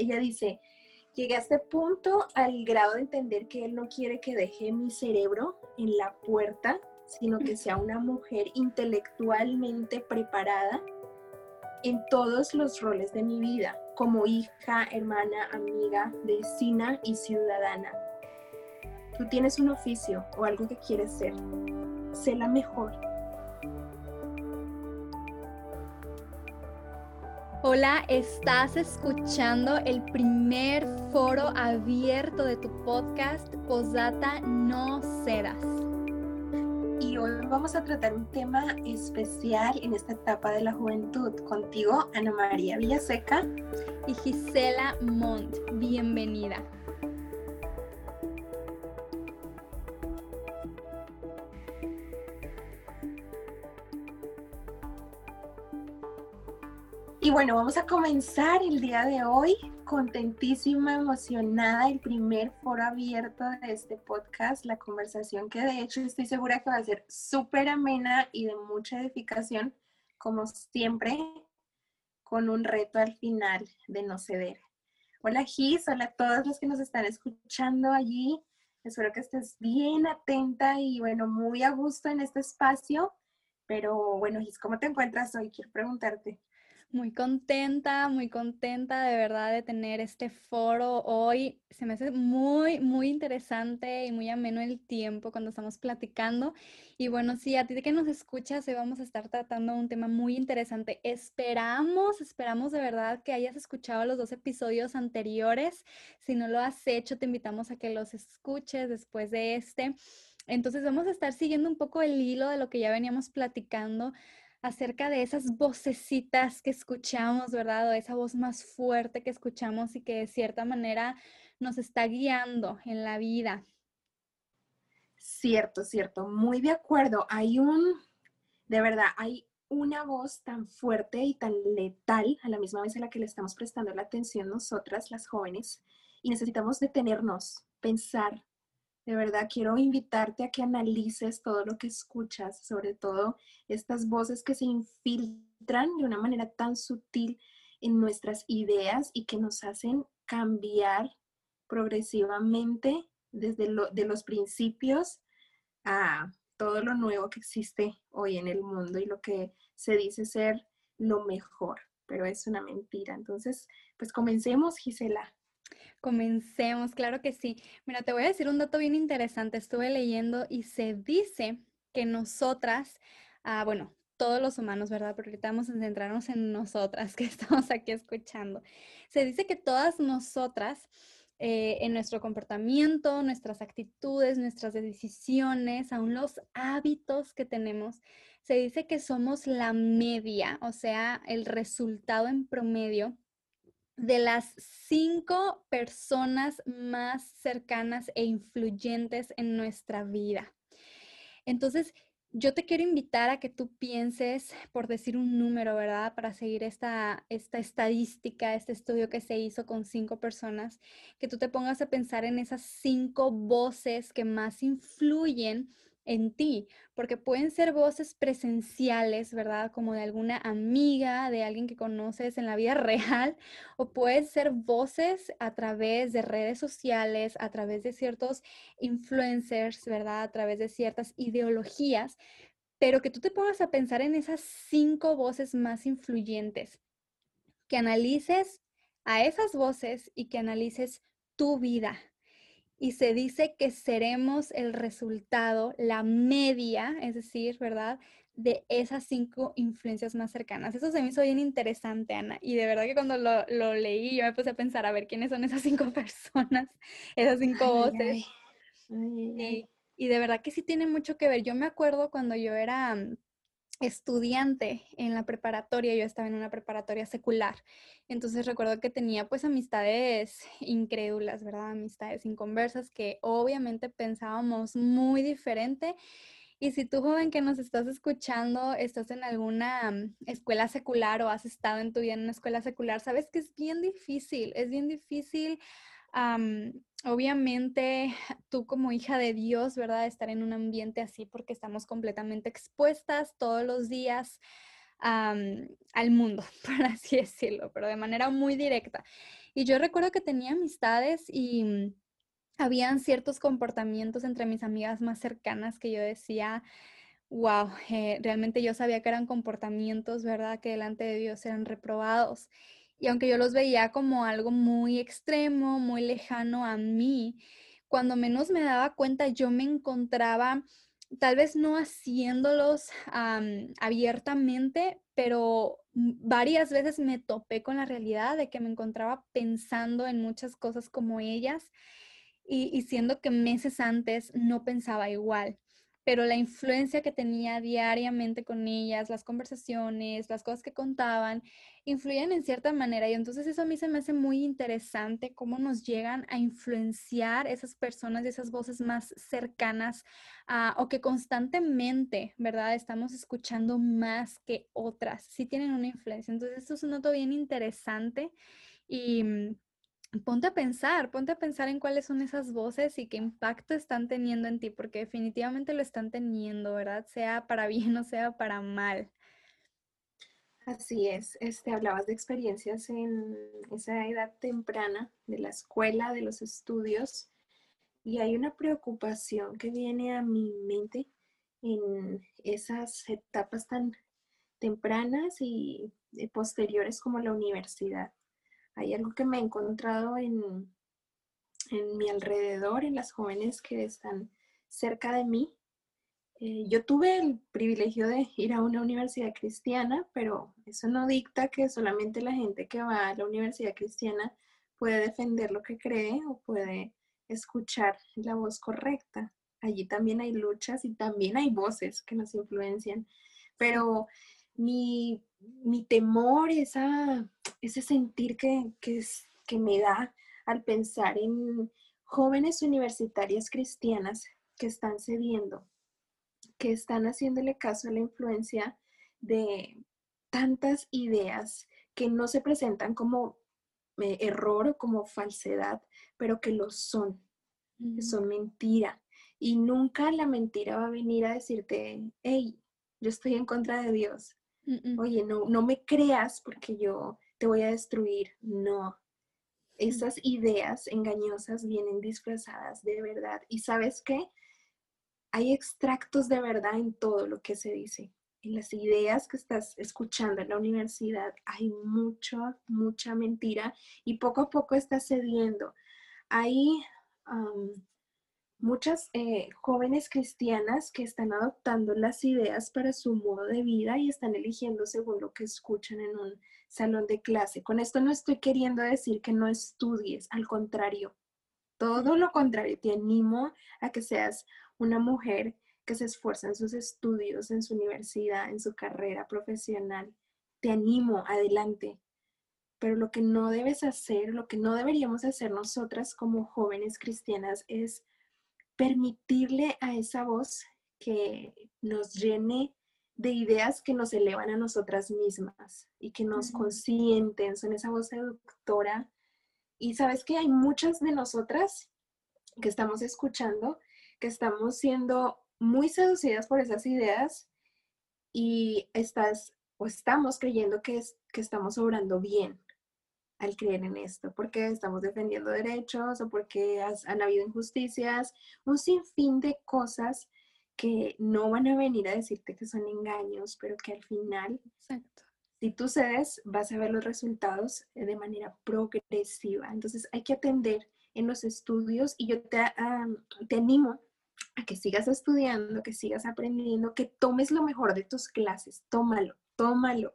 ella dice, llegué a este punto al grado de entender que él no quiere que deje mi cerebro en la puerta, sino que sea una mujer intelectualmente preparada en todos los roles de mi vida, como hija, hermana, amiga, vecina y ciudadana. Tú tienes un oficio o algo que quieres ser. Sé la mejor. Hola, estás escuchando el primer foro abierto de tu podcast Posdata No Cedas. Y hoy vamos a tratar un tema especial en esta etapa de la juventud. Contigo, Ana María Villaseca y Gisela Montt. Bienvenida. Y bueno, vamos a comenzar el día de hoy contentísima, emocionada, el primer foro abierto de este podcast, la conversación que de hecho estoy segura que va a ser súper amena y de mucha edificación, como siempre, con un reto al final de no ceder. Hola Gis, hola a todos los que nos están escuchando allí. Espero que estés bien atenta y bueno, muy a gusto en este espacio. Pero bueno, Gis, ¿cómo te encuentras hoy? Quiero preguntarte. Muy contenta, muy contenta de verdad de tener este foro hoy. Se me hace muy, muy interesante y muy ameno el tiempo cuando estamos platicando. Y bueno, sí, a ti que nos escuchas, hoy vamos a estar tratando un tema muy interesante. Esperamos, esperamos de verdad que hayas escuchado los dos episodios anteriores. Si no lo has hecho, te invitamos a que los escuches después de este. Entonces vamos a estar siguiendo un poco el hilo de lo que ya veníamos platicando acerca de esas vocecitas que escuchamos, ¿verdad? O esa voz más fuerte que escuchamos y que de cierta manera nos está guiando en la vida. Cierto, cierto, muy de acuerdo. Hay un, de verdad, hay una voz tan fuerte y tan letal a la misma vez a la que le estamos prestando la atención nosotras, las jóvenes, y necesitamos detenernos, pensar, de verdad, quiero invitarte a que analices todo lo que escuchas, sobre todo estas voces que se infiltran de una manera tan sutil en nuestras ideas y que nos hacen cambiar progresivamente desde de los principios a todo lo nuevo que existe hoy en el mundo y lo que se dice ser lo mejor, pero es una mentira. Entonces, pues comencemos, Gisela. Comencemos, claro que sí. Mira, te voy a decir un dato bien interesante. Estuve leyendo y se dice que nosotras, ah, bueno, todos los humanos, ¿verdad? Pero ahorita vamos a centrarnos en nosotras que estamos aquí escuchando. Se dice que todas nosotras, eh, en nuestro comportamiento, nuestras actitudes, nuestras decisiones, aún los hábitos que tenemos, se dice que somos la media, o sea, el resultado en promedio de las cinco personas más cercanas e influyentes en nuestra vida. Entonces, yo te quiero invitar a que tú pienses, por decir un número, ¿verdad? Para seguir esta, esta estadística, este estudio que se hizo con cinco personas, que tú te pongas a pensar en esas cinco voces que más influyen en ti, porque pueden ser voces presenciales, ¿verdad? Como de alguna amiga, de alguien que conoces en la vida real, o pueden ser voces a través de redes sociales, a través de ciertos influencers, ¿verdad? A través de ciertas ideologías, pero que tú te pongas a pensar en esas cinco voces más influyentes, que analices a esas voces y que analices tu vida, y se dice que seremos el resultado, la media, es decir, ¿verdad? De esas cinco influencias más cercanas. Eso se me hizo bien interesante, Ana. Y de verdad que cuando lo, leí, yo me puse a pensar a ver quiénes son esas cinco personas, esas cinco voces. y, y de verdad que sí tiene mucho que ver. Yo me acuerdo cuando yo era estudiante en la preparatoria, yo estaba en una preparatoria secular, entonces recuerdo que tenía pues amistades incrédulas, ¿verdad? Amistades inconversas que obviamente pensábamos muy diferente. Y si tú, joven que nos estás escuchando, estás en alguna mm, escuela secular o has estado en tu vida en una escuela secular, sabes que es bien difícil, es bien difícil obviamente tú como hija de Dios, ¿verdad? Estar en un ambiente así porque estamos completamente expuestas todos los días al mundo, por así decirlo, pero de manera muy directa. Y yo recuerdo que tenía amistades y mm, habían ciertos comportamientos entre mis amigas más cercanas que yo decía, wow, eh, realmente yo sabía que eran comportamientos, ¿verdad? Que delante de Dios eran reprobados. Y aunque yo los veía como algo muy extremo, muy lejano a mí, cuando menos me daba cuenta yo me encontraba tal vez no haciéndolos abiertamente, pero varias veces me topé con la realidad de que me encontraba pensando en muchas cosas como ellas y siendo que meses antes no pensaba igual pero la influencia que tenía diariamente con ellas, las conversaciones, las cosas que contaban, influyen en cierta manera. Y entonces eso a mí se me hace muy interesante cómo nos llegan a influenciar esas personas y esas voces más cercanas o que constantemente, ¿verdad? Estamos escuchando más que otras. Sí tienen una influencia. Entonces esto es un noto bien interesante y mm, ponte a pensar, ponte a pensar en cuáles son esas voces y qué impacto están teniendo en ti, porque definitivamente lo están teniendo, ¿verdad? Sea para bien o sea para mal. Así es, este, hablabas de experiencias en esa edad temprana de la escuela, de los estudios, y hay una preocupación que viene a mi mente en esas etapas tan tempranas y posteriores como la universidad hay algo que me he encontrado en, en mi alrededor, en las jóvenes que están cerca de mí. Eh, yo tuve el privilegio de ir a una universidad cristiana, pero eso no dicta que solamente la gente que va a la universidad cristiana puede defender lo que cree o puede escuchar la voz correcta. Allí también hay luchas y también hay voces que nos influencian, pero mi, mi temor, esa, ese sentir que, que, que me da al pensar en jóvenes universitarias cristianas que están cediendo, que están haciéndole caso a la influencia de tantas ideas que no se presentan como eh, error o como falsedad, pero que lo son, que son mentira. Y nunca la mentira va a venir a decirte, hey, yo estoy en contra de Dios, oye, no, no me creas porque yo te voy a destruir. No. Esas ideas engañosas vienen disfrazadas de verdad. ¿Y sabes qué? Hay extractos de verdad en todo lo que se dice. En las ideas que estás escuchando en la universidad hay mucha, mucha mentira y poco a poco está cediendo. Hay muchas eh, jóvenes cristianas que están adoptando las ideas para su modo de vida y están eligiendo según lo que escuchan en un salón de clase. Con esto no estoy queriendo decir que no estudies, al contrario, todo lo contrario, te animo a que seas una mujer que se esfuerza en sus estudios, en su universidad, en su carrera profesional. Te animo, adelante. Pero lo que no debes hacer, lo que no deberíamos hacer nosotras como jóvenes cristianas es permitirle a esa voz que nos llene de ideas que nos elevan a nosotras mismas y que nos consienten, son esa voz seductora. Y sabes que hay muchas de nosotras que estamos escuchando, que estamos siendo muy seducidas por esas ideas y estás o estamos creyendo que, es, que estamos obrando bien, al creer en esto, porque estamos defendiendo derechos o porque han habido injusticias, un sinfín de cosas que no van a venir a decirte que son engaños, pero que al final, si tú cedes, vas a ver los resultados de manera progresiva. Entonces hay que atender en los estudios y yo te, te animo a que sigas estudiando, que sigas aprendiendo, que tomes lo mejor de tus clases, tómalo, tómalo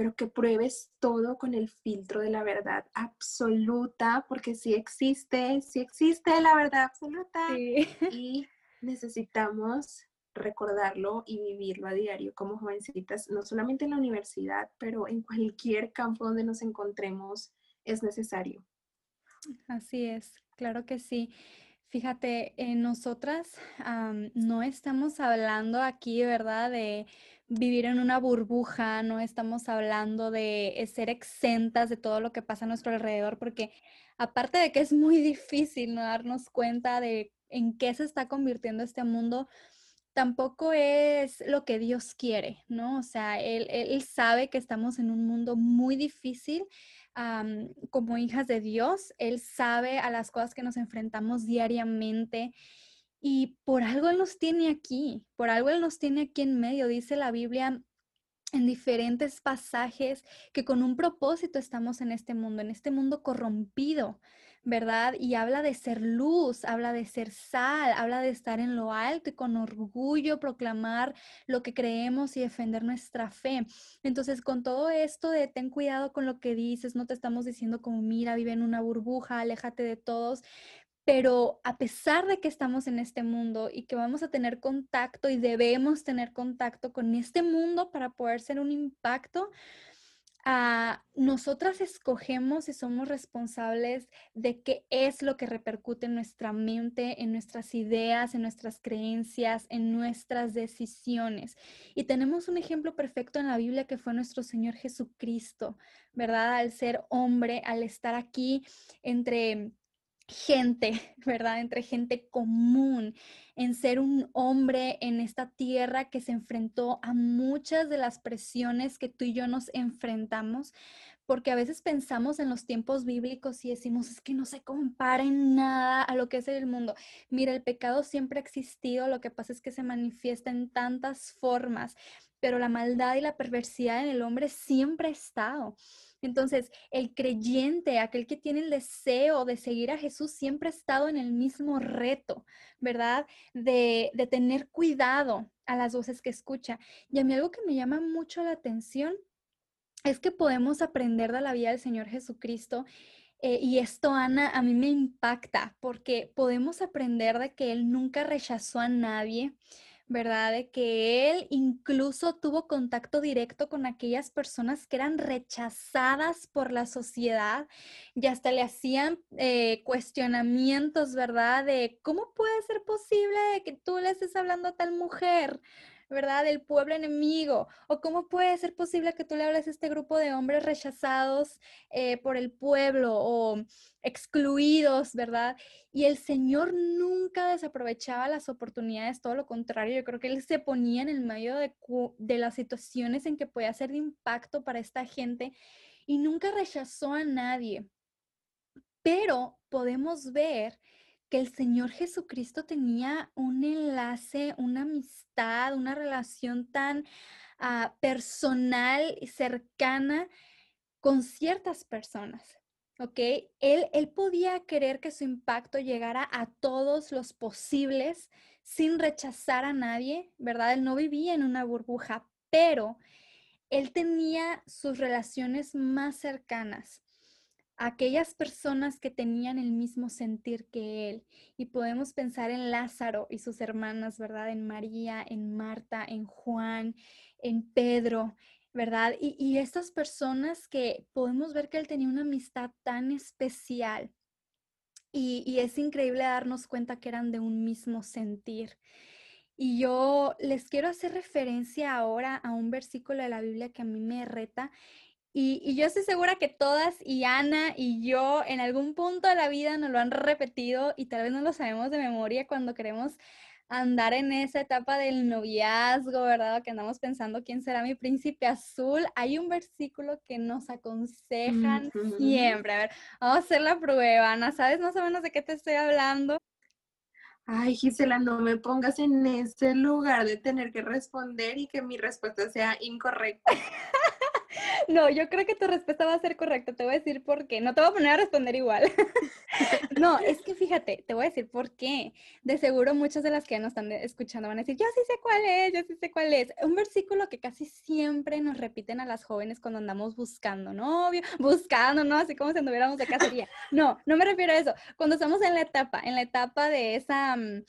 pero que pruebes todo con el filtro de la verdad absoluta, porque sí existe, sí existe la verdad absoluta y necesitamos recordarlo y vivirlo a diario como jovencitas, no solamente en la universidad, pero en cualquier campo donde nos encontremos es necesario. Así es, claro que sí. Fíjate, nosotras no estamos hablando aquí, ¿verdad? De vivir en una burbuja, no estamos hablando de ser exentas de todo lo que pasa a nuestro alrededor, porque aparte de que es muy difícil no darnos cuenta de en qué se está convirtiendo este mundo, tampoco es lo que Dios quiere, ¿no? O sea, él, él, sabe que estamos en un mundo muy difícil, como hijas de Dios. Él sabe a las cosas que nos enfrentamos diariamente. Y por algo Él nos tiene aquí, por algo Él nos tiene aquí en medio. Dice la Biblia en diferentes pasajes que con un propósito estamos en este mundo, en este mundo corrompido, ¿verdad? Y habla de ser luz, habla de ser sal, habla de estar en lo alto y con orgullo proclamar lo que creemos y defender nuestra fe. Entonces, con todo esto de ten cuidado con lo que dices, no te estamos diciendo como, mira, vive en una burbuja, aléjate de todos, pero a pesar de que estamos en este mundo y que vamos a tener contacto y debemos tener contacto con este mundo para poder ser un impacto, Ah, nosotras escogemos y somos responsables de qué es lo que repercute en nuestra mente, en nuestras ideas, en nuestras creencias, en nuestras decisiones. Y tenemos un ejemplo perfecto en la Biblia que fue nuestro Señor Jesucristo, ¿verdad? Al ser hombre, al estar aquí entre gente, ¿verdad? Entre gente común, en ser un hombre en esta tierra que se enfrentó a muchas de las presiones que tú y yo nos enfrentamos, porque a veces pensamos en los tiempos bíblicos y decimos, es que no se compara en nada a lo que es el mundo. Mira, el pecado siempre ha existido, lo que pasa es que se manifiesta en tantas formas, pero la maldad y la perversidad en el hombre siempre ha estado. Entonces, el creyente, aquel que tiene el deseo de seguir a Jesús, siempre ha estado en el mismo reto, ¿verdad? De, tener cuidado a las voces que escucha. Y a mí algo que me llama mucho la atención es que podemos aprender de la vida del Señor Jesucristo. Eh, y esto, Ana, a mí me impacta porque podemos aprender de que Él nunca rechazó a nadie, ¿verdad? De que él incluso tuvo contacto directo con aquellas personas que eran rechazadas por la sociedad y hasta le hacían eh, cuestionamientos, ¿verdad? De cómo puede ser posible que tú le estés hablando a tal mujer, ¿verdad? Del pueblo enemigo. O cómo puede ser posible que tú le hables a este grupo de hombres rechazados eh, por el pueblo o excluidos, ¿verdad? Y el Señor nunca desaprovechaba las oportunidades, todo lo contrario, yo creo que Él se ponía en el medio de, de las situaciones en que podía ser de impacto para esta gente y nunca rechazó a nadie. Pero podemos ver que el Señor Jesucristo tenía un enlace, una amistad, una relación tan ah, personal y cercana con ciertas personas. ¿Ok? Él, él podía querer que su impacto llegara a todos los posibles sin rechazar a nadie, ¿verdad? Él no vivía en una burbuja, pero él tenía sus relaciones más cercanas aquellas personas que tenían el mismo sentir que él. Y podemos pensar en Lázaro y sus hermanas, ¿verdad? En María, en Marta, en Juan, en Pedro, ¿verdad? Y, estas personas que podemos ver que él tenía una amistad tan especial. Y, y es increíble darnos cuenta que eran de un mismo sentir. Y yo les quiero hacer referencia ahora a un versículo de la Biblia que a mí me reta y, yo estoy segura que todas, y Ana y yo, en algún punto de la vida nos lo han repetido y tal vez no lo sabemos de memoria cuando queremos andar en esa etapa del noviazgo, ¿verdad? Que andamos pensando quién será mi príncipe azul. Hay un versículo que nos aconsejan siempre. A ver, vamos a hacer la prueba, Ana. ¿Sabes más o menos de qué te estoy hablando? Ay, Gisela, no me pongas en ese lugar de tener que responder y que mi respuesta sea incorrecta. No, yo creo que tu respuesta va a ser correcta. Te voy a decir por qué. No te voy a poner a responder igual. No, es que fíjate, te voy a decir por qué. De seguro muchas de las que nos están escuchando van a decir, yo sí sé cuál es, yo sí sé cuál es. Un versículo que casi siempre nos repiten a las jóvenes cuando andamos buscando novio, buscando, ¿no? Así como si anduviéramos de cacería. No, no me refiero a eso. Cuando estamos en la etapa, en la etapa de esa... Mm,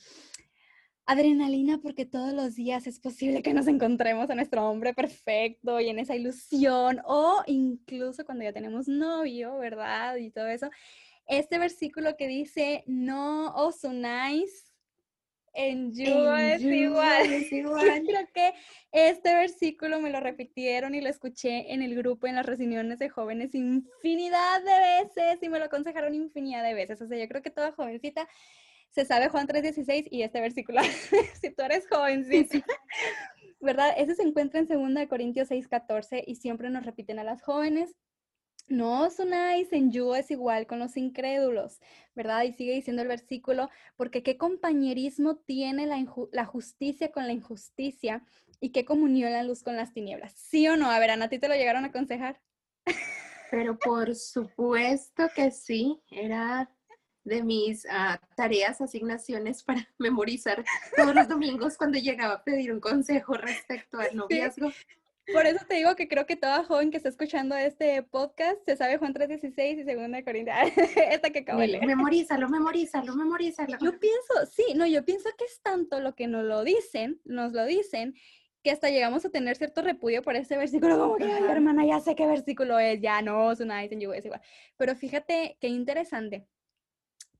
adrenalina porque todos los días es posible que nos encontremos a nuestro hombre perfecto y en esa ilusión o incluso cuando ya tenemos novio, ¿verdad? Y todo eso. Este versículo que dice, no os unáis en yo es igual. Es igual. Creo que este versículo me lo repitieron y lo escuché en el grupo, en las reuniones de jóvenes infinidad de veces y me lo aconsejaron infinidad de veces. O sea, yo creo que toda jovencita se sabe Juan 3.16 y este versículo, si tú eres jovencita, ¿verdad? Ese se encuentra en 2 Corintios 6.14 y siempre nos repiten a las jóvenes. No os unáis en yugo es igual con los incrédulos, ¿verdad? Y sigue diciendo el versículo, porque qué compañerismo tiene la, la, justicia con la injusticia y qué comunión la luz con las tinieblas. ¿Sí o no? A ver, Ana, ¿a ti te lo llegaron a aconsejar? Pero por supuesto que sí, era de mis uh, tareas, asignaciones para memorizar todos los domingos cuando llegaba a pedir un consejo respecto al noviazgo. Por eso te digo que creo que toda joven que está escuchando este podcast se sabe Juan 3.16 y 2 Corintios. Esta que acabo de leer. Memorízalo, memorízalo, memorízalo. Yo pienso, sí, no, yo pienso que es tanto lo que nos lo dicen, nos lo dicen, que hasta llegamos a tener cierto repudio por ese versículo, como que, ay, hermana, ya sé qué versículo es, ya no, es una en es igual. Pero fíjate qué interesante,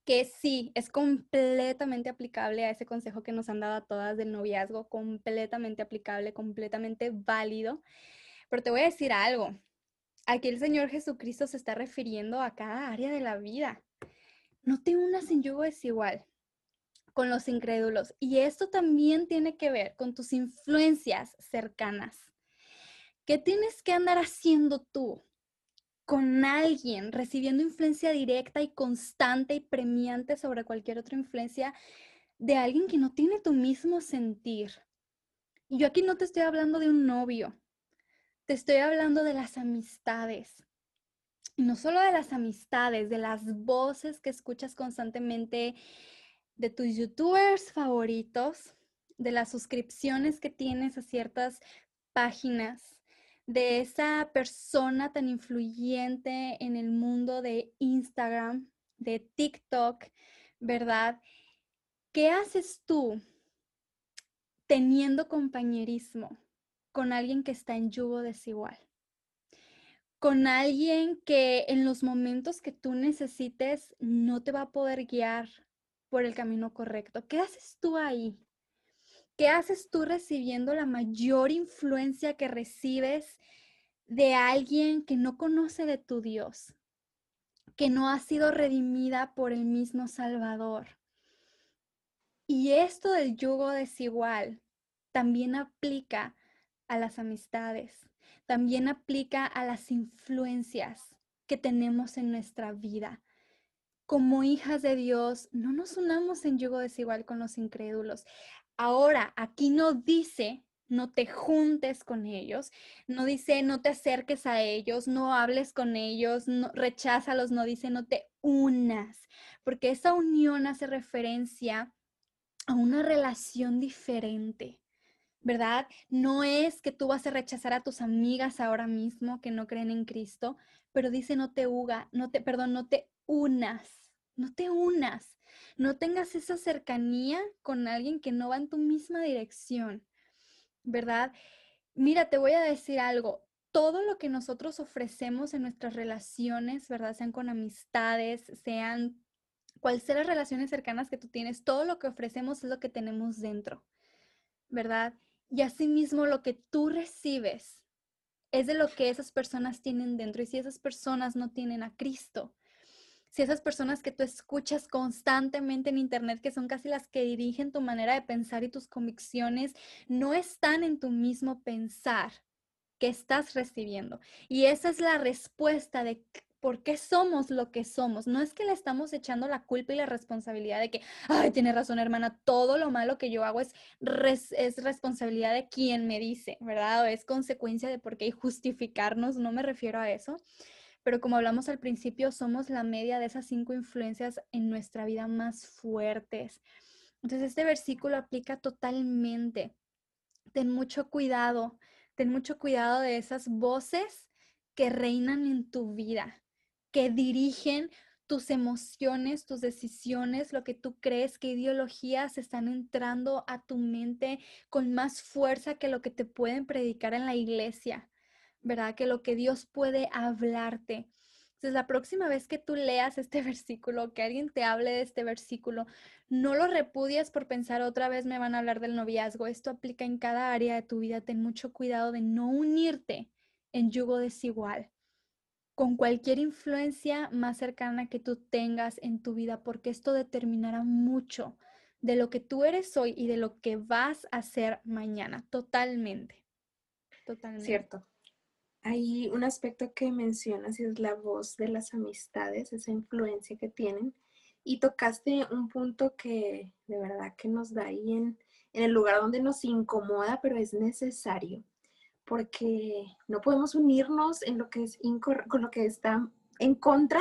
que sí, es completamente aplicable a ese consejo que nos han dado a todas del noviazgo, completamente aplicable, completamente válido. Pero te voy a decir algo. Aquí el Señor Jesucristo se está refiriendo a cada área de la vida. No te unas en yugo desigual con los incrédulos. Y esto también tiene que ver con tus influencias cercanas. ¿Qué tienes que andar haciendo tú con alguien recibiendo influencia directa y constante y premiante sobre cualquier otra influencia de alguien que no tiene tu mismo sentir. Y yo aquí no te estoy hablando de un novio, te estoy hablando de las amistades. Y no solo de las amistades, de las voces que escuchas constantemente de tus youtubers favoritos, de las suscripciones que tienes a ciertas páginas, de esa persona tan influyente en el mundo de Instagram, de TikTok, ¿verdad? ¿Qué haces tú teniendo compañerismo con alguien que está en yugo desigual? Con alguien que en los momentos que tú necesites no te va a poder guiar por el camino correcto. ¿Qué haces tú ahí? ¿Qué haces tú recibiendo la mayor influencia que recibes de alguien que no conoce de tu Dios, que no ha sido redimida por el mismo Salvador? Y esto del yugo desigual también aplica a las amistades, también aplica a las influencias que tenemos en nuestra vida. Como hijas de Dios, no nos unamos en yugo desigual con los incrédulos. Ahora, aquí no dice no te juntes con ellos, no dice no te acerques a ellos, no hables con ellos, no, recházalos, no dice no te unas, porque esa unión hace referencia a una relación diferente. ¿Verdad? No es que tú vas a rechazar a tus amigas ahora mismo que no creen en Cristo, pero dice no te uga, no te, perdón, no te unas, no te unas no tengas esa cercanía con alguien que no va en tu misma dirección, ¿verdad? Mira, te voy a decir algo. Todo lo que nosotros ofrecemos en nuestras relaciones, ¿verdad? Sean con amistades, sean cuáles sean las relaciones cercanas que tú tienes, todo lo que ofrecemos es lo que tenemos dentro, ¿verdad? Y asimismo lo que tú recibes es de lo que esas personas tienen dentro. Y si esas personas no tienen a Cristo, si esas personas que tú escuchas constantemente en Internet, que son casi las que dirigen tu manera de pensar y tus convicciones, no están en tu mismo pensar que estás recibiendo. Y esa es la respuesta de por qué somos lo que somos. No es que le estamos echando la culpa y la responsabilidad de que, ay, tiene razón hermana, todo lo malo que yo hago es, es responsabilidad de quien me dice, ¿verdad? O es consecuencia de por qué justificarnos, no me refiero a eso, pero como hablamos al principio, somos la media de esas cinco influencias en nuestra vida más fuertes. Entonces, este versículo aplica totalmente. Ten mucho cuidado, ten mucho cuidado de esas voces que reinan en tu vida, que dirigen tus emociones, tus decisiones, lo que tú crees, qué ideologías están entrando a tu mente con más fuerza que lo que te pueden predicar en la iglesia. ¿Verdad? Que lo que Dios puede hablarte. Entonces, la próxima vez que tú leas este versículo, que alguien te hable de este versículo, no lo repudias por pensar otra vez me van a hablar del noviazgo. Esto aplica en cada área de tu vida. Ten mucho cuidado de no unirte en yugo desigual con cualquier influencia más cercana que tú tengas en tu vida, porque esto determinará mucho de lo que tú eres hoy y de lo que vas a hacer mañana, totalmente. Totalmente. Cierto. Hay un aspecto que mencionas y es la voz de las amistades, esa influencia que tienen. Y tocaste un punto que de verdad que nos da ahí en, en el lugar donde nos incomoda, pero es necesario, porque no podemos unirnos en lo que es con lo que está en contra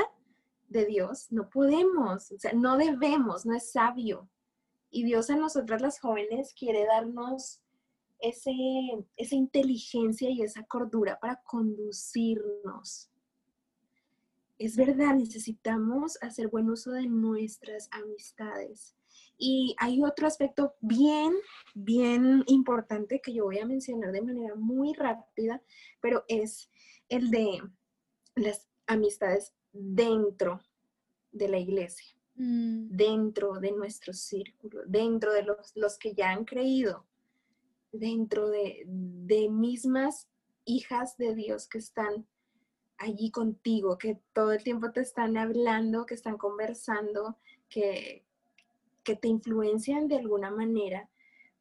de Dios, no podemos, o sea, no debemos, no es sabio. Y Dios a nosotras las jóvenes quiere darnos ese, esa inteligencia y esa cordura para conducirnos. Es verdad, necesitamos hacer buen uso de nuestras amistades. Y hay otro aspecto bien, bien importante que yo voy a mencionar de manera muy rápida, pero es el de las amistades dentro de la iglesia, mm. dentro de nuestro círculo, dentro de los, los que ya han creído, dentro de, de mismas hijas de Dios que están allí contigo, que todo el tiempo te están hablando, que están conversando, que, que te influencian de alguna manera.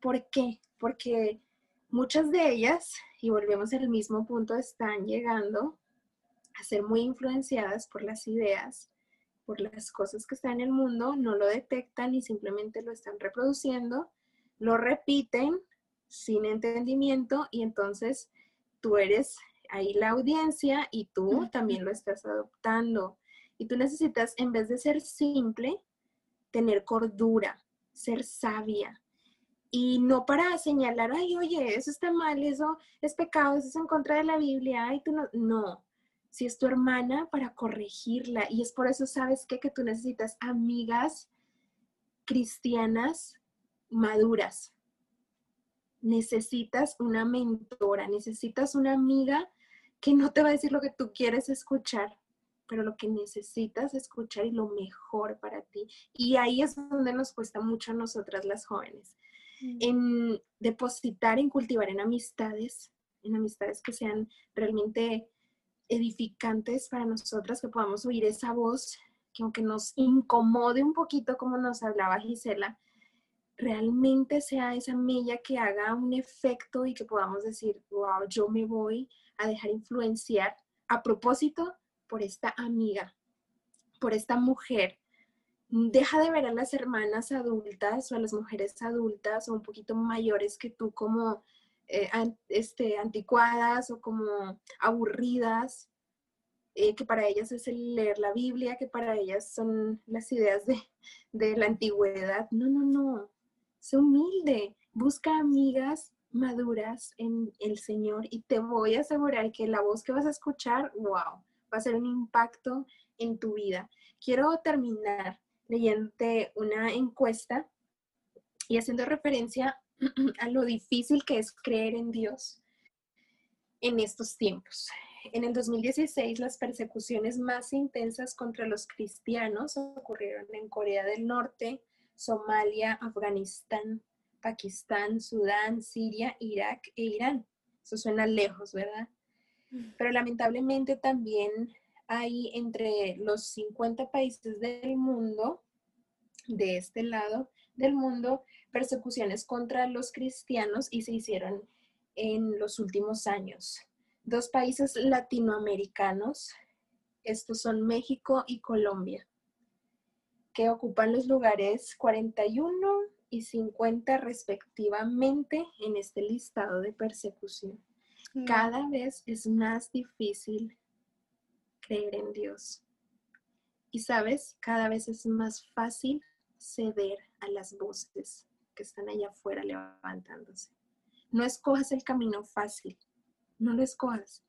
¿Por qué? Porque muchas de ellas, y volvemos al mismo punto, están llegando a ser muy influenciadas por las ideas, por las cosas que están en el mundo, no lo detectan y simplemente lo están reproduciendo, lo repiten sin entendimiento y entonces tú eres ahí la audiencia y tú también lo estás adoptando. Y tú necesitas, en vez de ser simple, tener cordura, ser sabia. Y no para señalar, ay, oye, eso está mal, eso es pecado, eso es en contra de la Biblia, ay, tú no. No, si es tu hermana, para corregirla. Y es por eso, ¿sabes qué? Que tú necesitas amigas cristianas maduras. Necesitas una mentora, necesitas una amiga que no te va a decir lo que tú quieres escuchar, pero lo que necesitas escuchar y lo mejor para ti. Y ahí es donde nos cuesta mucho a nosotras las jóvenes, mm. en depositar, en cultivar en amistades, en amistades que sean realmente edificantes para nosotras, que podamos oír esa voz que aunque nos incomode un poquito como nos hablaba Gisela, realmente sea esa mella que haga un efecto y que podamos decir, wow, yo me voy a dejar influenciar a propósito por esta amiga, por esta mujer. Deja de ver a las hermanas adultas o a las mujeres adultas o un poquito mayores que tú como eh, este, anticuadas o como aburridas, eh, que para ellas es el leer la Biblia, que para ellas son las ideas de, de la antigüedad. No, no, no. Sé humilde. Busca amigas maduras en el Señor y te voy a asegurar que la voz que vas a escuchar, wow, va a ser un impacto en tu vida. Quiero terminar leyendo una encuesta y haciendo referencia a lo difícil que es creer en Dios en estos tiempos. En el 2016, las persecuciones más intensas contra los cristianos ocurrieron en Corea del Norte, Somalia, Afganistán, Pakistán, Sudán, Siria, Irak e Irán. Eso suena lejos, ¿verdad? Mm. Pero lamentablemente también hay entre los 50 países del mundo, de este lado del mundo, persecuciones contra los cristianos y se hicieron en los últimos años. Dos países latinoamericanos, estos son México y Colombia, que ocupan los lugares 41 y 50 respectivamente en este listado de persecución. Mm. Cada vez es más difícil creer en Dios. Y sabes, cada vez es más fácil ceder a las voces que están allá afuera levantándose. No escojas el camino fácil, no lo escojas.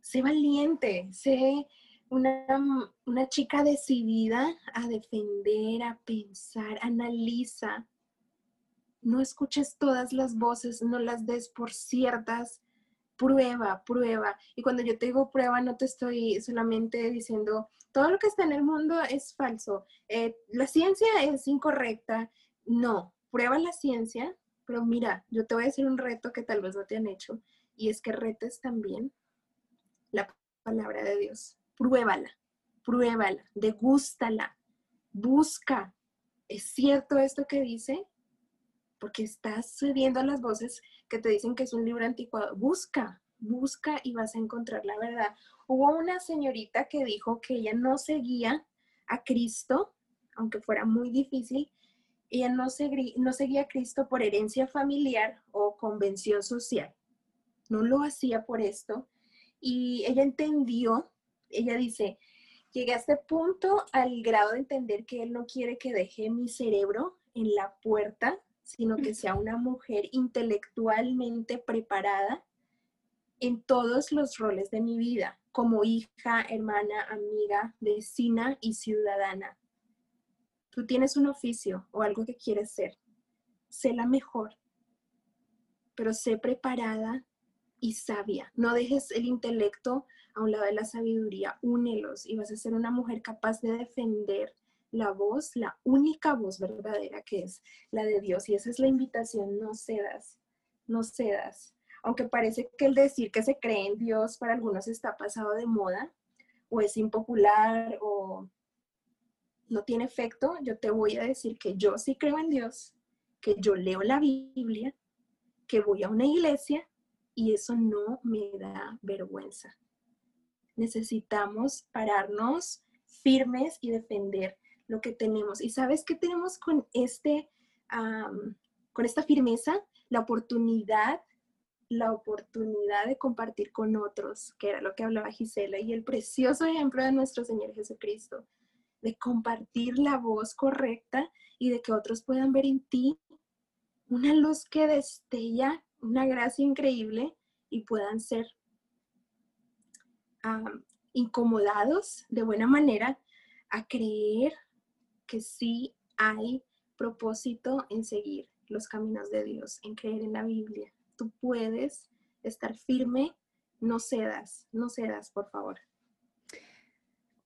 Sé valiente, sé una, una chica decidida a defender, a pensar, analiza. No escuches todas las voces, no las des por ciertas. Prueba, prueba. Y cuando yo te digo prueba, no te estoy solamente diciendo todo lo que está en el mundo es falso, eh, la ciencia es incorrecta. No, prueba la ciencia, pero mira, yo te voy a decir un reto que tal vez no te han hecho, y es que retes también la palabra de Dios pruébala, pruébala, degústala, busca. ¿Es cierto esto que dice? Porque estás cediendo las voces que te dicen que es un libro anticuado. Busca, busca y vas a encontrar la verdad. Hubo una señorita que dijo que ella no seguía a Cristo, aunque fuera muy difícil, ella no, no seguía a Cristo por herencia familiar o convención social. No lo hacía por esto. Y ella entendió, ella dice, llegué a este punto al grado de entender que Él no quiere que deje mi cerebro en la puerta, sino que sea una mujer intelectualmente preparada en todos los roles de mi vida, como hija, hermana, amiga, vecina y ciudadana. Tú tienes un oficio o algo que quieres ser. Sé la mejor, pero sé preparada y sabia. No dejes el intelecto a un lado de la sabiduría, únelos y vas a ser una mujer capaz de defender la voz, la única voz verdadera que es la de Dios. Y esa es la invitación, no cedas, no cedas. Aunque parece que el decir que se cree en Dios para algunos está pasado de moda o es impopular o no tiene efecto, yo te voy a decir que yo sí creo en Dios, que yo leo la Biblia, que voy a una iglesia y eso no me da vergüenza. Necesitamos pararnos firmes y defender lo que tenemos. ¿Y sabes qué tenemos con, este, con esta firmeza? La oportunidad, la oportunidad de compartir con otros, que era lo que hablaba Gisela, y el precioso ejemplo de nuestro Señor Jesucristo, de compartir la voz correcta y de que otros puedan ver en ti una luz que destella una gracia increíble y puedan ser incomodados de buena manera a creer que sí hay propósito en seguir los caminos de Dios, en creer en la Biblia. Tú puedes estar firme, no cedas, no cedas, por favor.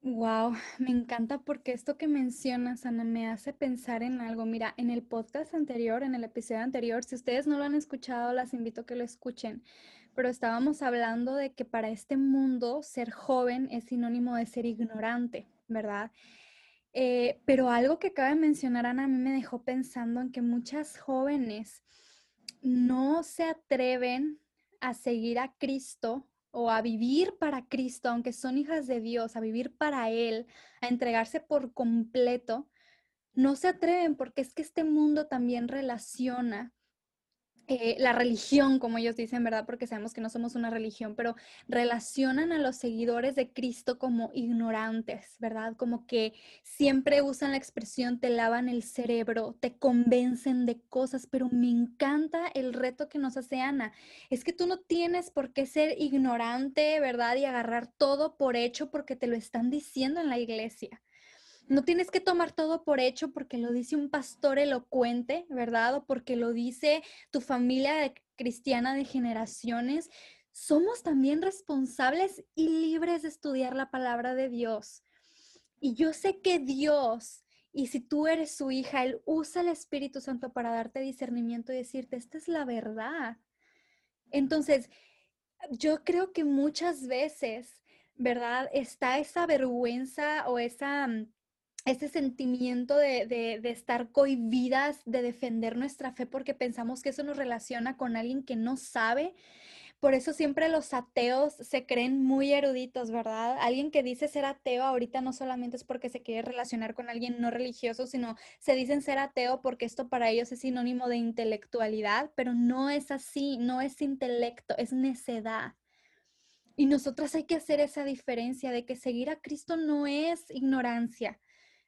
Wow, me encanta porque esto que mencionas, Ana, me hace pensar en algo. Mira, en el podcast anterior, en el episodio anterior, si ustedes no lo han escuchado, las invito a que lo escuchen. Pero estábamos hablando de que para este mundo ser joven es sinónimo de ser ignorante, ¿verdad? Eh, pero algo que acaba de mencionar Ana a mí me dejó pensando en que muchas jóvenes no se atreven a seguir a Cristo o a vivir para Cristo, aunque son hijas de Dios, a vivir para Él, a entregarse por completo, no se atreven porque es que este mundo también relaciona eh, la religión, como ellos dicen, ¿verdad? Porque sabemos que no somos una religión, pero relacionan a los seguidores de Cristo como ignorantes, ¿verdad? Como que siempre usan la expresión te lavan el cerebro, te convencen de cosas, pero me encanta el reto que nos hace Ana. Es que tú no tienes por qué ser ignorante, ¿verdad? Y agarrar todo por hecho porque te lo están diciendo en la iglesia. No tienes que tomar todo por hecho porque lo dice un pastor elocuente, ¿verdad? O porque lo dice tu familia cristiana de generaciones. Somos también responsables y libres de estudiar la palabra de Dios. Y yo sé que Dios, y si tú eres su hija, Él usa el Espíritu Santo para darte discernimiento y decirte, esta es la verdad. Entonces, yo creo que muchas veces, ¿verdad? Está esa vergüenza o esa mm, ese sentimiento de, de, estar cohibidas de defender nuestra fe porque pensamos que eso nos relaciona con alguien que no sabe. Por eso siempre los ateos se creen muy eruditos, ¿verdad? Alguien que dice ser ateo ahorita no solamente es porque se quiere relacionar con alguien no religioso, sino se dicen ser ateo porque esto para ellos es sinónimo de intelectualidad, pero no es así, no es intelecto, es necedad. Y nosotras hay que hacer esa diferencia de que seguir a Cristo no es ignorancia,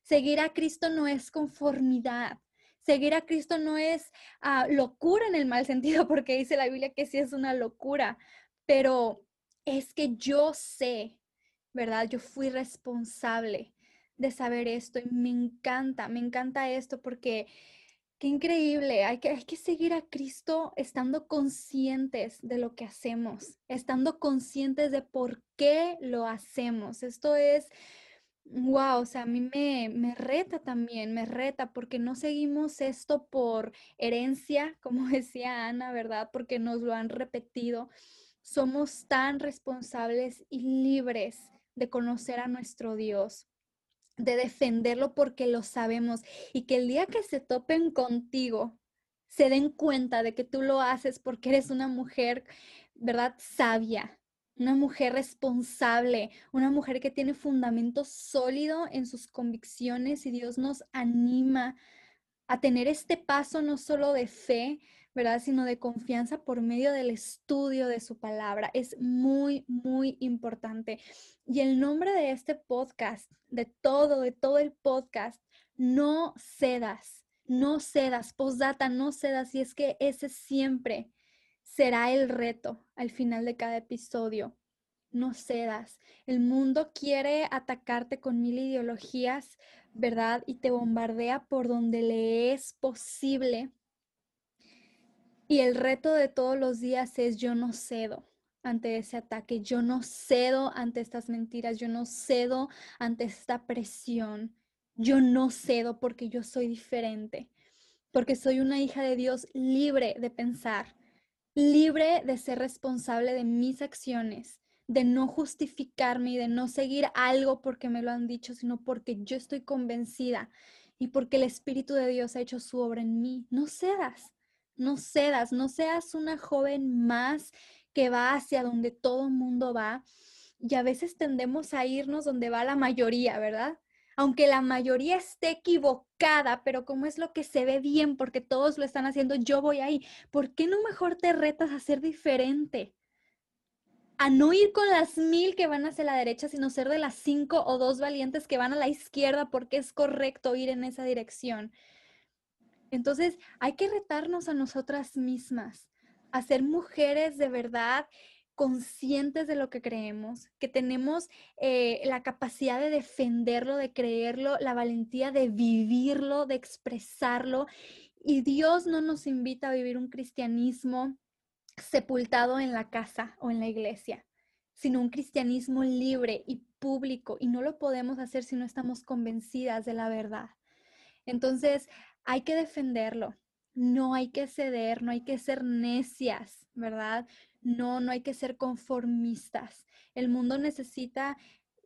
Seguir a Cristo no es conformidad. Seguir a Cristo no es ah, locura en el mal sentido, porque dice la Biblia que sí es una locura, pero es que yo sé, ¿verdad? Yo fui responsable de saber esto y me encanta, me encanta esto porque qué increíble, hay que, hay que seguir a Cristo estando conscientes de lo que hacemos, estando conscientes de por qué lo hacemos. Esto es Wow, o sea, a mí me, me reta también, me reta porque no seguimos esto por herencia, como decía Ana, ¿verdad? Porque nos lo han repetido. Somos tan responsables y libres de conocer a nuestro Dios, de defenderlo porque lo sabemos y que el día que se topen contigo, se den cuenta de que tú lo haces porque eres una mujer, ¿verdad? Sabia, una mujer responsable, una mujer que tiene fundamento sólido en sus convicciones y Dios nos anima a tener este paso no solo de fe, ¿verdad? Sino de confianza por medio del estudio de su palabra. Es muy, muy importante. Y el nombre de este podcast, de todo, de todo el podcast, no cedas, no cedas, postdata, no cedas. Y es que ese siempre será el reto al final de cada episodio. No cedas. El mundo quiere atacarte con mil ideologías, ¿verdad? Y te bombardea por donde le es posible. Y el reto de todos los días es yo no cedo ante ese ataque, yo no cedo ante estas mentiras, yo no cedo ante esta presión, yo no cedo porque yo soy diferente, porque soy una hija de Dios libre de pensar, libre de ser responsable de mis acciones, de no justificarme y de no seguir algo porque me lo han dicho, sino porque yo estoy convencida y porque el Espíritu de Dios ha hecho su obra en mí. No cedas, no cedas, no seas una joven más que va hacia donde todo el mundo va. Y a veces tendemos a irnos donde va la mayoría, ¿verdad? Aunque la mayoría esté equivocada, pero como es lo que se ve bien porque todos lo están haciendo, yo voy ahí. ¿Por qué no mejor te retas a ser diferente? a no ir con las mil que van hacia la derecha, sino ser de las cinco o dos valientes que van a la izquierda porque es correcto ir en esa dirección. Entonces, hay que retarnos a nosotras mismas, a ser mujeres de verdad conscientes de lo que creemos, que tenemos eh, la capacidad de defenderlo, de creerlo, la valentía de vivirlo, de expresarlo. Y Dios no nos invita a vivir un cristianismo sepultado en la casa o en la iglesia, sino un cristianismo libre y público y no lo podemos hacer si no estamos convencidas de la verdad. Entonces, hay que defenderlo, no hay que ceder, no hay que ser necias, ¿verdad? No, no hay que ser conformistas. El mundo necesita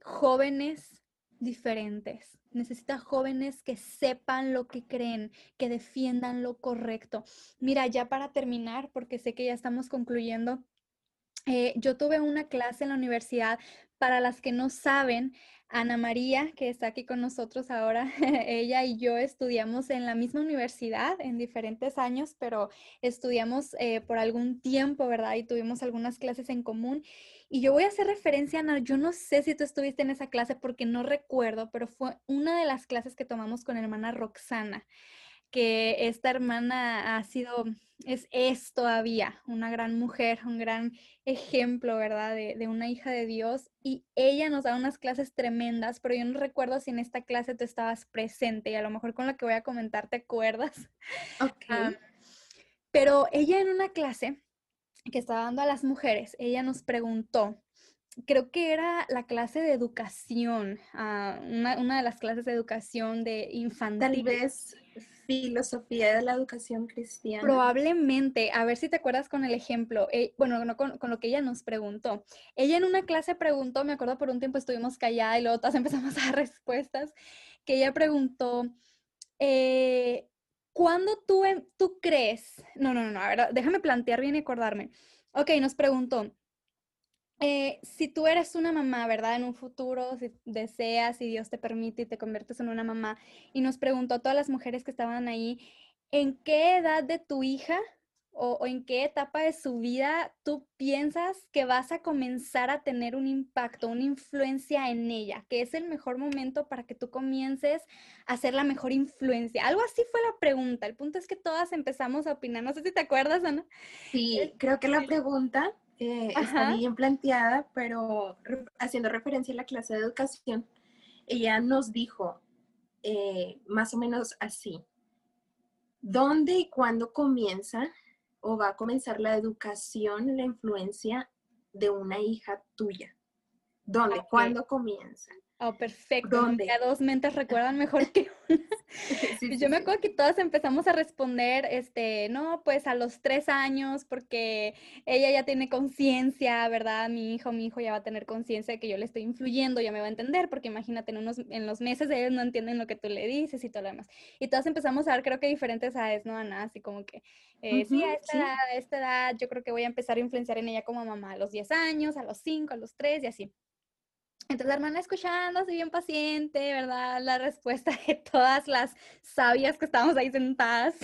jóvenes diferentes, necesita jóvenes que sepan lo que creen, que defiendan lo correcto. Mira, ya para terminar, porque sé que ya estamos concluyendo, eh, yo tuve una clase en la universidad, para las que no saben, Ana María, que está aquí con nosotros ahora, ella y yo estudiamos en la misma universidad en diferentes años, pero estudiamos eh, por algún tiempo, ¿verdad? Y tuvimos algunas clases en común. Y yo voy a hacer referencia, Ana, yo no sé si tú estuviste en esa clase porque no recuerdo, pero fue una de las clases que tomamos con hermana Roxana que esta hermana ha sido, es, es todavía una gran mujer, un gran ejemplo, ¿verdad? De, una hija de Dios. Y ella nos da unas clases tremendas, pero yo no recuerdo si en esta clase tú estabas presente y a lo mejor con lo que voy a comentar te acuerdas. Ok. pero ella en una clase que estaba dando a las mujeres, ella nos preguntó, creo que era la clase de educación, ah, una, una, de las clases de educación de infantil. Tal vez filosofía de la educación cristiana. Probablemente, a ver si te acuerdas con el ejemplo, eh, bueno, no con, con, lo que ella nos preguntó. Ella en una clase preguntó, me acuerdo por un tiempo estuvimos calladas y luego todas empezamos a dar respuestas, que ella preguntó, eh, ¿cuándo tú, tú crees? No, no, no, a ver, déjame plantear bien y acordarme. Ok, nos preguntó, eh, si tú eres una mamá, ¿verdad? En un futuro, si deseas y Dios te permite y te conviertes en una mamá, y nos preguntó a todas las mujeres que estaban ahí, ¿en qué edad de tu hija o, o, en qué etapa de su vida tú piensas que vas a comenzar a tener un impacto, una influencia en ella? Que es el mejor momento para que tú comiences a ser la mejor influencia. Algo así fue la pregunta. El punto es que todas empezamos a opinar. No sé si te acuerdas, Ana. Sí, creo que la pregunta eh, está bien planteada, pero haciendo referencia a la clase de educación, ella nos dijo eh, más o menos así, ¿dónde y cuándo comienza o va a comenzar la educación, la influencia de una hija tuya? ¿Dónde? ¿Cuándo comienza? Oh, perfecto. ¿Dónde? A dos mentes recuerdan mejor que una. yo me acuerdo que todas empezamos a responder, este, no, pues a los tres años, porque ella ya tiene conciencia, ¿verdad? Mi hijo, mi hijo ya va a tener conciencia de que yo le estoy influyendo, ya me va a entender, porque imagínate, en, unos, en los meses ellos no entienden lo que tú le dices y todo lo demás. Y todas empezamos a ver, creo que diferentes edades, ¿no, Ana? Así como que, eh, sí, a esta edad, a esta edad, yo creo que voy a empezar a influenciar en ella como mamá, a los 10 años, a los 5, a los 3 y así. Entonces la hermana escuchando, así bien paciente, ¿verdad? La respuesta de todas las sabias que estábamos ahí sentadas.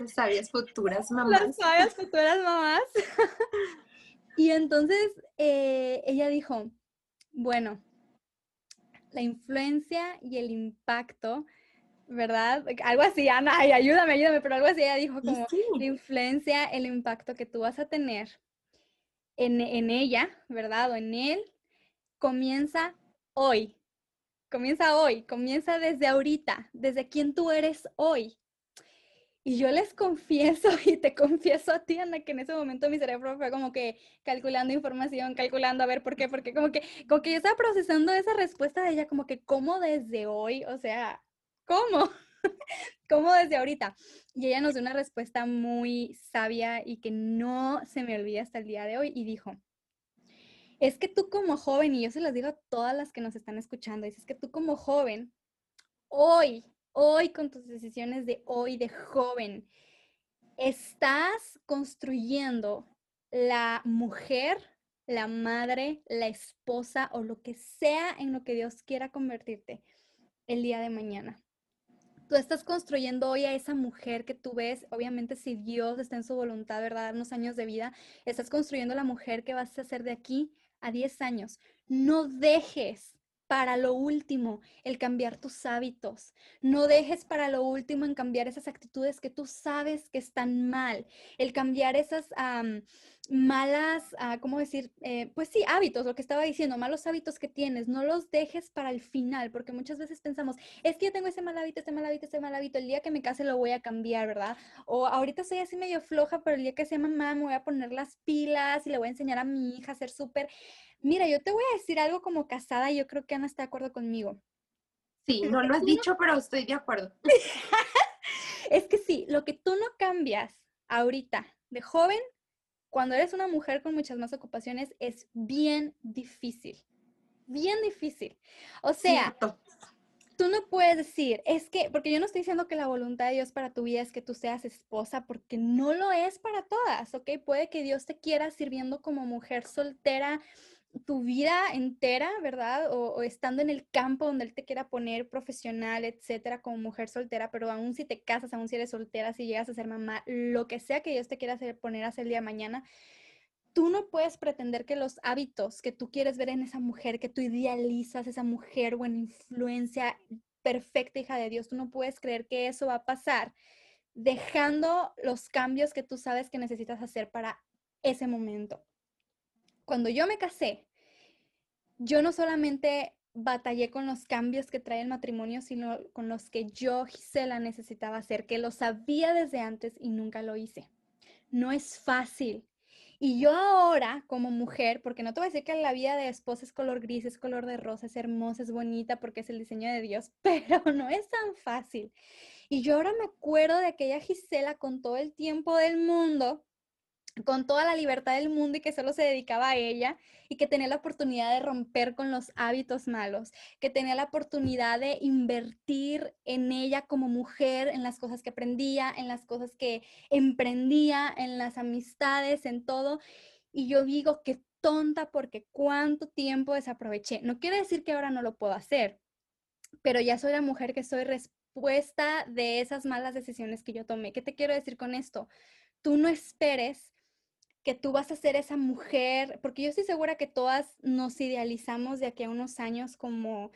Las sabias futuras mamás. Las sabias futuras mamás. y entonces eh, ella dijo, bueno, la influencia y el impacto, ¿verdad? Algo así, Ana, ay, ayúdame, ayúdame, pero algo así ella dijo como la influencia, el impacto que tú vas a tener en, en ella, ¿verdad? O en él, comienza hoy. Comienza hoy, comienza desde ahorita, desde quien tú eres hoy. Y yo les confieso y te confieso a ti, Ana, que en ese momento mi cerebro fue como que calculando información, calculando a ver por qué, porque como que, como que yo estaba procesando esa respuesta de ella, como que, ¿cómo desde hoy? O sea, ¿cómo? ¿Cómo desde ahorita? Y ella nos dio una respuesta muy sabia y que no se me olvida hasta el día de hoy y dijo, es que tú como joven, y yo se las digo a todas las que nos están escuchando, es que tú como joven, hoy, hoy con tus decisiones de hoy, de joven, estás construyendo la mujer, la madre, la esposa o lo que sea en lo que Dios quiera convertirte el día de mañana. Tú estás construyendo hoy a esa mujer que tú ves, obviamente si Dios está en su voluntad, ¿verdad? Darnos años de vida, estás construyendo la mujer que vas a ser de aquí a 10 años. No dejes para lo último el cambiar tus hábitos. No dejes para lo último en cambiar esas actitudes que tú sabes que están mal. El cambiar esas malas, uh, ¿cómo decir? Eh, pues sí, hábitos, lo que estaba diciendo, malos hábitos que tienes. No los dejes para el final, porque muchas veces pensamos, es que yo tengo ese mal hábito, ese mal hábito, ese mal hábito, el día que me case lo voy a cambiar, ¿verdad? O ahorita soy así medio floja, pero el día que sea mamá me voy a poner las pilas y le voy a enseñar a mi hija a ser súper Mira, yo te voy a decir algo como casada y yo creo que Ana está de acuerdo conmigo. Sí, no lo has dicho, pero estoy de acuerdo. es que sí, lo que tú no cambias ahorita de joven, cuando eres una mujer con muchas más ocupaciones, es bien difícil. Bien difícil. O sea, tú no puedes decir, es que, porque yo no estoy diciendo que la voluntad de Dios para tu vida es que tú seas esposa, porque no lo es para todas, ¿ok? Puede que Dios te quiera sirviendo como mujer soltera tu vida entera, ¿verdad? O, estando en el campo donde Él te quiera poner profesional, etcétera, como mujer soltera, pero aún si te casas, aún si eres soltera, si llegas a ser mamá, lo que sea que Dios te quiera poner a hacer el día de mañana, tú no puedes pretender que los hábitos que tú quieres ver en esa mujer, que tú idealizas, esa mujer buena influencia, perfecta hija de Dios, tú no puedes creer que eso va a pasar dejando los cambios que tú sabes que necesitas hacer para ese momento. Cuando yo me casé, yo no solamente batallé con los cambios que trae el matrimonio, sino con los que yo, Gisela, necesitaba hacer, que lo sabía desde antes y nunca lo hice. No es fácil, y yo ahora, como mujer, porque no te voy a decir que la vida de esposa es color gris, es color de rosa, es hermosa, es bonita, porque es el diseño de Dios, pero no es tan fácil. Y yo ahora me acuerdo de aquella Gisela con todo el tiempo del mundo con toda la libertad del mundo y que solo se dedicaba a ella y que tenía la oportunidad de romper con los hábitos malos, que tenía la oportunidad de invertir en ella como mujer, en las cosas que aprendía, en las cosas que emprendía, en las amistades, en todo. Y yo digo que tonta porque cuánto tiempo desaproveché. No quiere decir que ahora no lo puedo hacer, pero ya soy la mujer que soy respuesta de esas malas decisiones que yo tomé. ¿Qué te quiero decir con esto? Tú no esperes que tú vas a ser esa mujer, porque yo estoy segura que todas nos idealizamos de aquí a unos años como,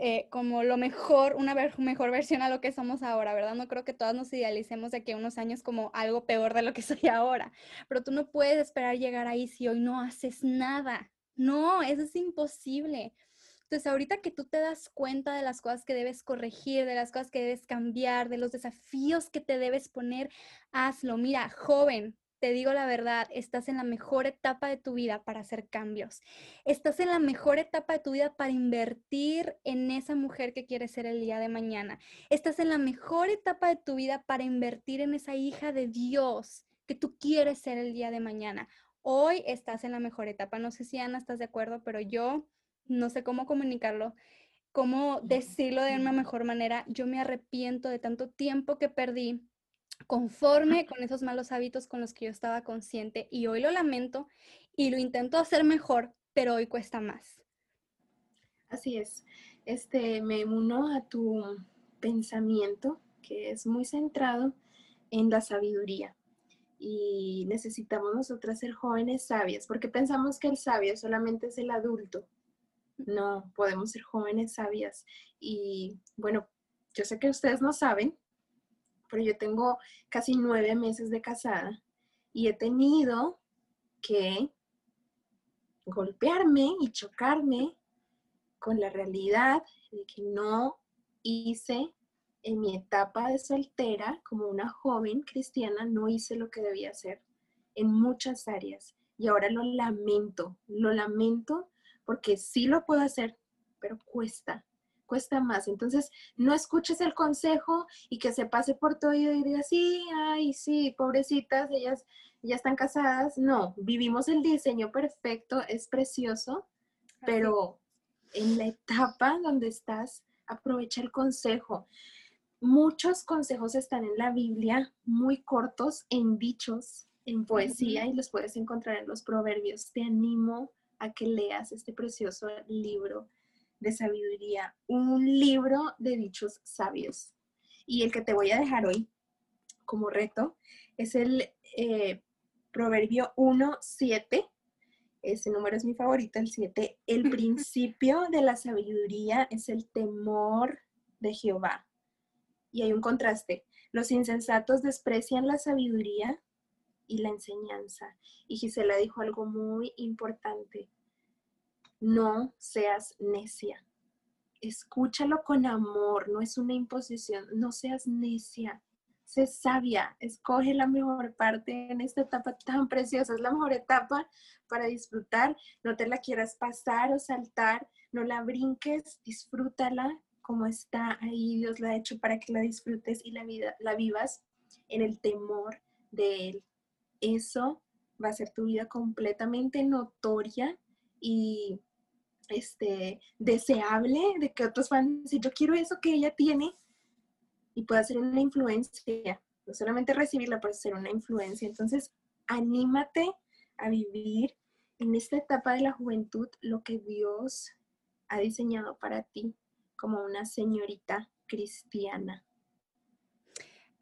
eh, como lo mejor, una mejor versión a lo que somos ahora, ¿verdad? No creo que todas nos idealicemos de aquí a unos años como algo peor de lo que soy ahora, pero tú no puedes esperar llegar ahí si hoy no haces nada. No, eso es imposible. Entonces, ahorita que tú te das cuenta de las cosas que debes corregir, de las cosas que debes cambiar, de los desafíos que te debes poner, hazlo. Mira, joven, te digo la verdad, estás en la mejor etapa de tu vida para hacer cambios. Estás en la mejor etapa de tu vida para invertir en esa mujer que quieres ser el día de mañana. Estás en la mejor etapa de tu vida para invertir en esa hija de Dios que tú quieres ser el día de mañana. Hoy estás en la mejor etapa. No sé si Ana estás de acuerdo, pero yo no sé cómo comunicarlo, cómo decirlo de una mejor manera. Yo me arrepiento de tanto tiempo que perdí conforme con esos malos hábitos con los que yo estaba consciente y hoy lo lamento y lo intento hacer mejor, pero hoy cuesta más. Así es. Este me uno a tu pensamiento que es muy centrado en la sabiduría y necesitamos nosotras ser jóvenes sabias porque pensamos que el sabio solamente es el adulto. No, podemos ser jóvenes sabias y bueno, yo sé que ustedes no saben, pero yo tengo casi nueve meses de casada y he tenido que golpearme y chocarme con la realidad de que no hice en mi etapa de soltera, como una joven cristiana, no hice lo que debía hacer en muchas áreas. Y ahora lo lamento, lo lamento porque sí lo puedo hacer, pero cuesta, cuesta más. Entonces, no escuches el consejo y que se pase por todo y diga, sí, ay, sí, pobrecitas, ellas ya están casadas. No, vivimos el diseño perfecto, es precioso, pero en la etapa donde estás, aprovecha el consejo. Muchos consejos están en la Biblia, muy cortos, en dichos, en poesía, y los puedes encontrar en los proverbios. Te animo a que leas este precioso libro de sabiduría, un libro de dichos sabios. Y el que te voy a dejar hoy como reto es el eh, Proverbio 1.7. Ese número es mi favorito, el 7. El principio de la sabiduría es el temor de Jehová. Y hay un contraste. Los insensatos desprecian la sabiduría y la enseñanza. Y Gisela dijo algo muy importante no seas necia. Escúchalo con amor, no es una imposición, no seas necia. Sé sabia, escoge la mejor parte en esta etapa tan preciosa. Es la mejor etapa para disfrutar. No te la quieras pasar o saltar, no la brinques, disfrútala como está ahí. Dios la ha hecho para que la disfrutes y la, vida, la vivas en el temor de Él. Eso va a ser tu vida completamente notoria y este, deseable de que otros van a decir, yo quiero eso que ella tiene y pueda ser una influencia, no solamente recibirla, pero ser una influencia. Entonces, anímate a vivir en esta etapa de la juventud lo que Dios ha diseñado para ti como una señorita cristiana.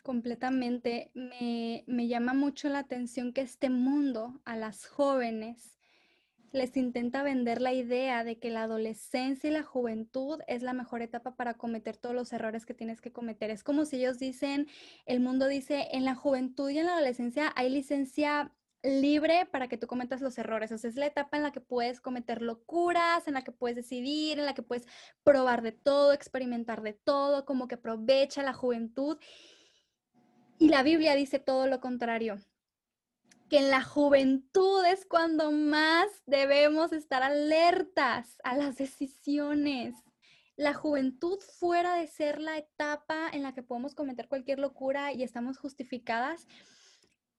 Completamente. Me, me llama mucho la atención que este mundo a las jóvenes les intenta vender la idea de que la adolescencia y la juventud es la mejor etapa para cometer todos los errores que tienes que cometer. Es como si ellos dicen, el mundo dice, en la juventud y en la adolescencia hay licencia libre para que tú cometas los errores. O sea, es la etapa en la que puedes cometer locuras, en la que puedes decidir, en la que puedes probar de todo, experimentar de todo, como que aprovecha la juventud. Y la Biblia dice todo lo contrario que en la juventud es cuando más debemos estar alertas a las decisiones. La juventud fuera de ser la etapa en la que podemos cometer cualquier locura y estamos justificadas,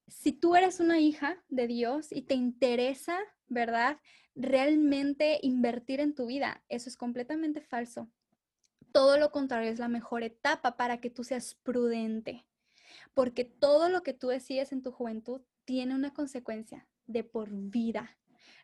si tú eres una hija de Dios y te interesa, ¿verdad? Realmente invertir en tu vida, eso es completamente falso. Todo lo contrario es la mejor etapa para que tú seas prudente, porque todo lo que tú decides en tu juventud tiene una consecuencia de por vida.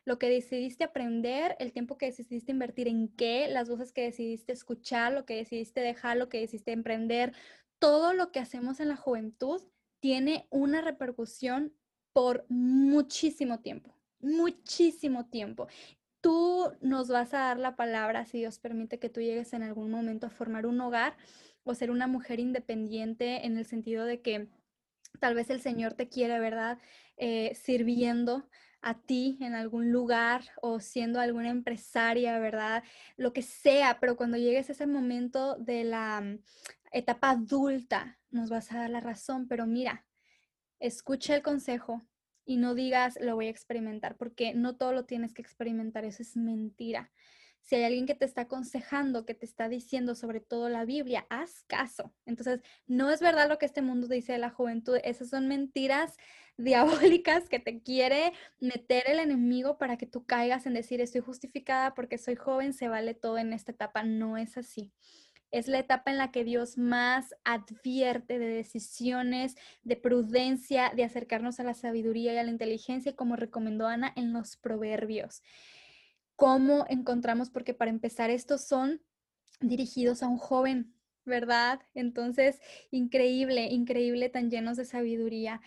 Lo que decidiste aprender, el tiempo que decidiste invertir en qué, las voces que decidiste escuchar, lo que decidiste dejar, lo que decidiste emprender, todo lo que hacemos en la juventud tiene una repercusión por muchísimo tiempo, muchísimo tiempo. Tú nos vas a dar la palabra si Dios permite que tú llegues en algún momento a formar un hogar o ser una mujer independiente en el sentido de que Tal vez el Señor te quiere, ¿verdad? Eh, sirviendo a ti en algún lugar o siendo alguna empresaria, ¿verdad? Lo que sea, pero cuando llegues a ese momento de la mm, etapa adulta, nos vas a dar la razón, pero mira, escucha el consejo, y no digas lo voy a experimentar, porque no todo lo tienes que experimentar, eso es mentira. Si hay alguien que te está aconsejando, que te está diciendo sobre todo la Biblia, haz caso. Entonces, no es verdad lo que este mundo dice de la juventud, esas son mentiras diabólicas que te quiere meter el enemigo para que tú caigas en decir estoy justificada porque soy joven, se vale todo en esta etapa. No es así. Es la etapa en la que Dios más advierte de decisiones, de prudencia, de acercarnos a la sabiduría y a la inteligencia, como recomendó Ana en los proverbios. ¿Cómo encontramos? Porque para empezar, estos son dirigidos a un joven, ¿verdad? Entonces, increíble, increíble, tan llenos de sabiduría.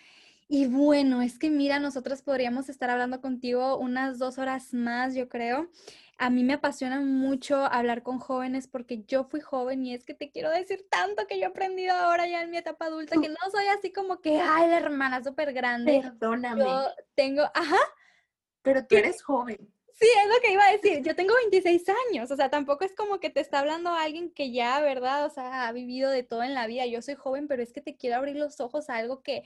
Y bueno, es que mira, nosotros podríamos estar hablando contigo unas dos horas más, yo creo. A mí me apasiona mucho hablar con jóvenes porque yo fui joven y es que te quiero decir tanto que yo he aprendido ahora ya en mi etapa adulta, que no soy así como que, ay, la hermana súper grande. Perdóname. Yo tengo, ajá. Pero tú eres joven. Sí, es lo que iba a decir. Yo tengo 26 años, o sea, tampoco es como que te está hablando alguien que ya, ¿verdad? O sea, ha vivido de todo en la vida. Yo soy joven, pero es que te quiero abrir los ojos a algo que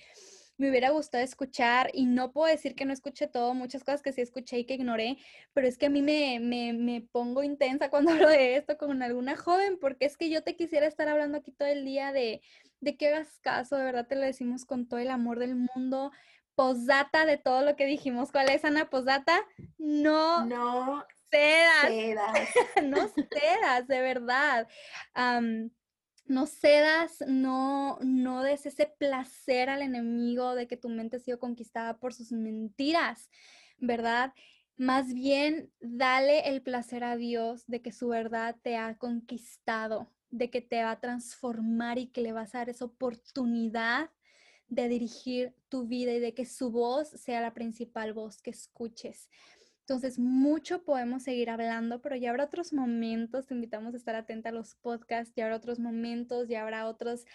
me hubiera gustado escuchar y no puedo decir que no escuché todo, muchas cosas que sí escuché y que ignoré, pero es que a mí me, me, me pongo intensa cuando hablo de esto con alguna joven, porque es que yo te quisiera estar hablando aquí todo el día de, de que hagas caso, de verdad te lo decimos con todo el amor del mundo. Posdata de todo lo que dijimos. ¿Cuál es, Ana? Posdata. No. No. Cedas. cedas. no cedas, de verdad no cedas, no, no des ese placer al enemigo de que tu mente ha sido conquistada por sus mentiras, ¿verdad? Más bien, dale el placer a Dios de que su verdad te ha conquistado, de que te va a transformar y que le vas a dar esa oportunidad de dirigir tu vida y de que su voz sea la principal voz que escuches. Entonces, mucho podemos seguir hablando, pero ya habrá otros momentos, te invitamos a estar atenta a los podcasts, ya habrá otros momentos, ya habrá otros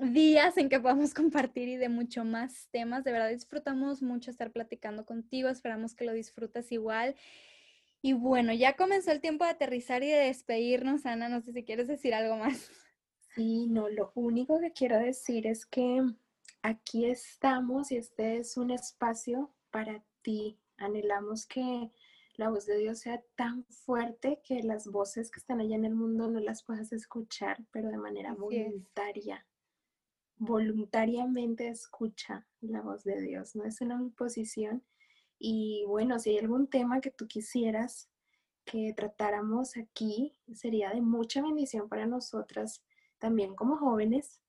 días en que podamos compartir y de mucho más temas. De verdad, disfrutamos mucho estar platicando contigo, esperamos que lo disfrutes igual. Y bueno, ya comenzó el tiempo de aterrizar y de despedirnos, Ana, no sé si quieres decir algo más. Sí, no, lo único que quiero decir es que aquí estamos y este es un espacio para ti, Anhelamos que la voz de Dios sea tan fuerte que las voces que están allá en el mundo no las puedas escuchar, pero de manera voluntaria. Voluntariamente escucha la voz de Dios, no es una imposición. Y bueno, si hay algún tema que tú quisieras que tratáramos aquí, sería de mucha bendición para nosotras, también como jóvenes,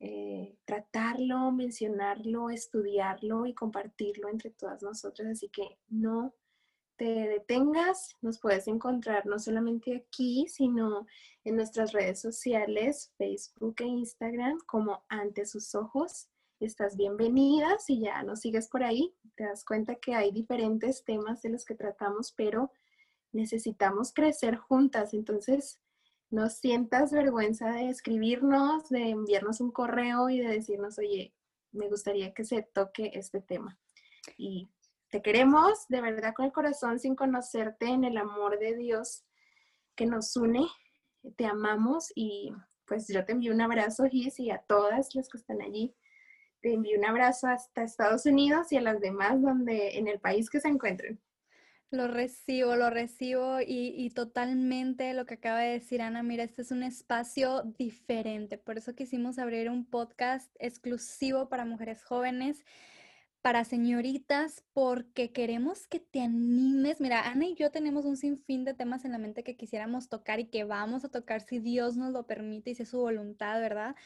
eh, tratarlo, mencionarlo, estudiarlo y compartirlo entre todas nosotras. Así que no te detengas, nos puedes encontrar no solamente aquí, sino en nuestras redes sociales, Facebook e Instagram, como ante sus ojos. Estás bienvenida si ya nos sigues por ahí. Te das cuenta que hay diferentes temas de los que tratamos, pero necesitamos crecer juntas. Entonces, no sientas vergüenza de escribirnos, de enviarnos un correo y de decirnos, oye, me gustaría que se toque este tema. Y te queremos de verdad con el corazón sin conocerte en el amor de Dios que nos une. Te amamos y pues yo te envío un abrazo, Gis, y a todas las que están allí. Te envío un abrazo hasta Estados Unidos y a las demás donde en el país que se encuentren. Lo recibo, lo recibo y, totalmente lo que acaba de decir Ana, mira, este es un espacio diferente, por eso quisimos abrir un podcast exclusivo para mujeres jóvenes, para señoritas, porque queremos que te animes. Mira, Ana y yo tenemos un sinfín de temas en la mente que quisiéramos tocar y que vamos a tocar si Dios nos lo permite y si es su voluntad, ¿verdad?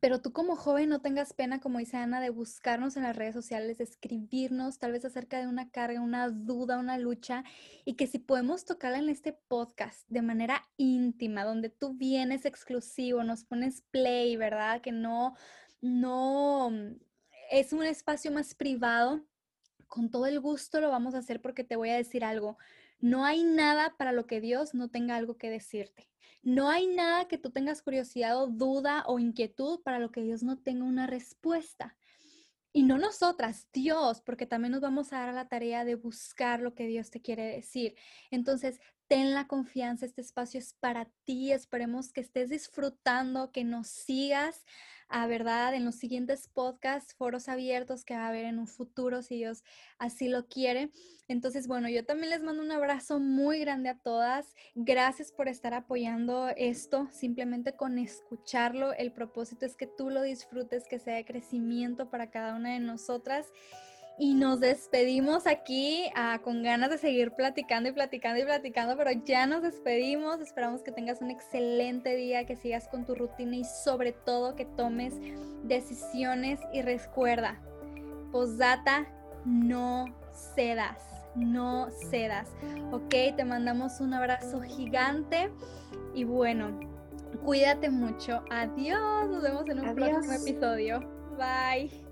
Pero tú como joven no tengas pena, como dice Ana, de buscarnos en las redes sociales, de escribirnos tal vez acerca de una carga, una duda, una lucha, y que si podemos tocarla en este podcast de manera íntima, donde tú vienes exclusivo, nos pones play, ¿verdad? Que no, no, mm, es un espacio más privado, con todo el gusto lo vamos a hacer porque te voy a decir algo. No hay nada para lo que Dios no tenga algo que decirte. No hay nada que tú tengas curiosidad o duda o inquietud para lo que Dios no tenga una respuesta. Y no nosotras, Dios, porque también nos vamos a dar a la tarea de buscar lo que Dios te quiere decir. Entonces, ten la confianza, este espacio es para ti, esperemos que estés disfrutando, que nos sigas a verdad en los siguientes podcasts, foros abiertos que va a haber en un futuro, si Dios así lo quiere. Entonces, bueno, yo también les mando un abrazo muy grande a todas. Gracias por estar apoyando esto, simplemente con escucharlo. El propósito es que tú lo disfrutes, que sea de crecimiento para cada una de nosotras y nos despedimos aquí ah, con ganas de seguir platicando y platicando y platicando, pero ya nos despedimos. Esperamos que tengas un excelente día, que sigas con tu rutina y sobre todo que tomes decisiones y recuerda, posdata, no cedas, no cedas. Ok, te mandamos un abrazo gigante y bueno, cuídate mucho. Adiós, nos vemos en un próximo episodio. Bye.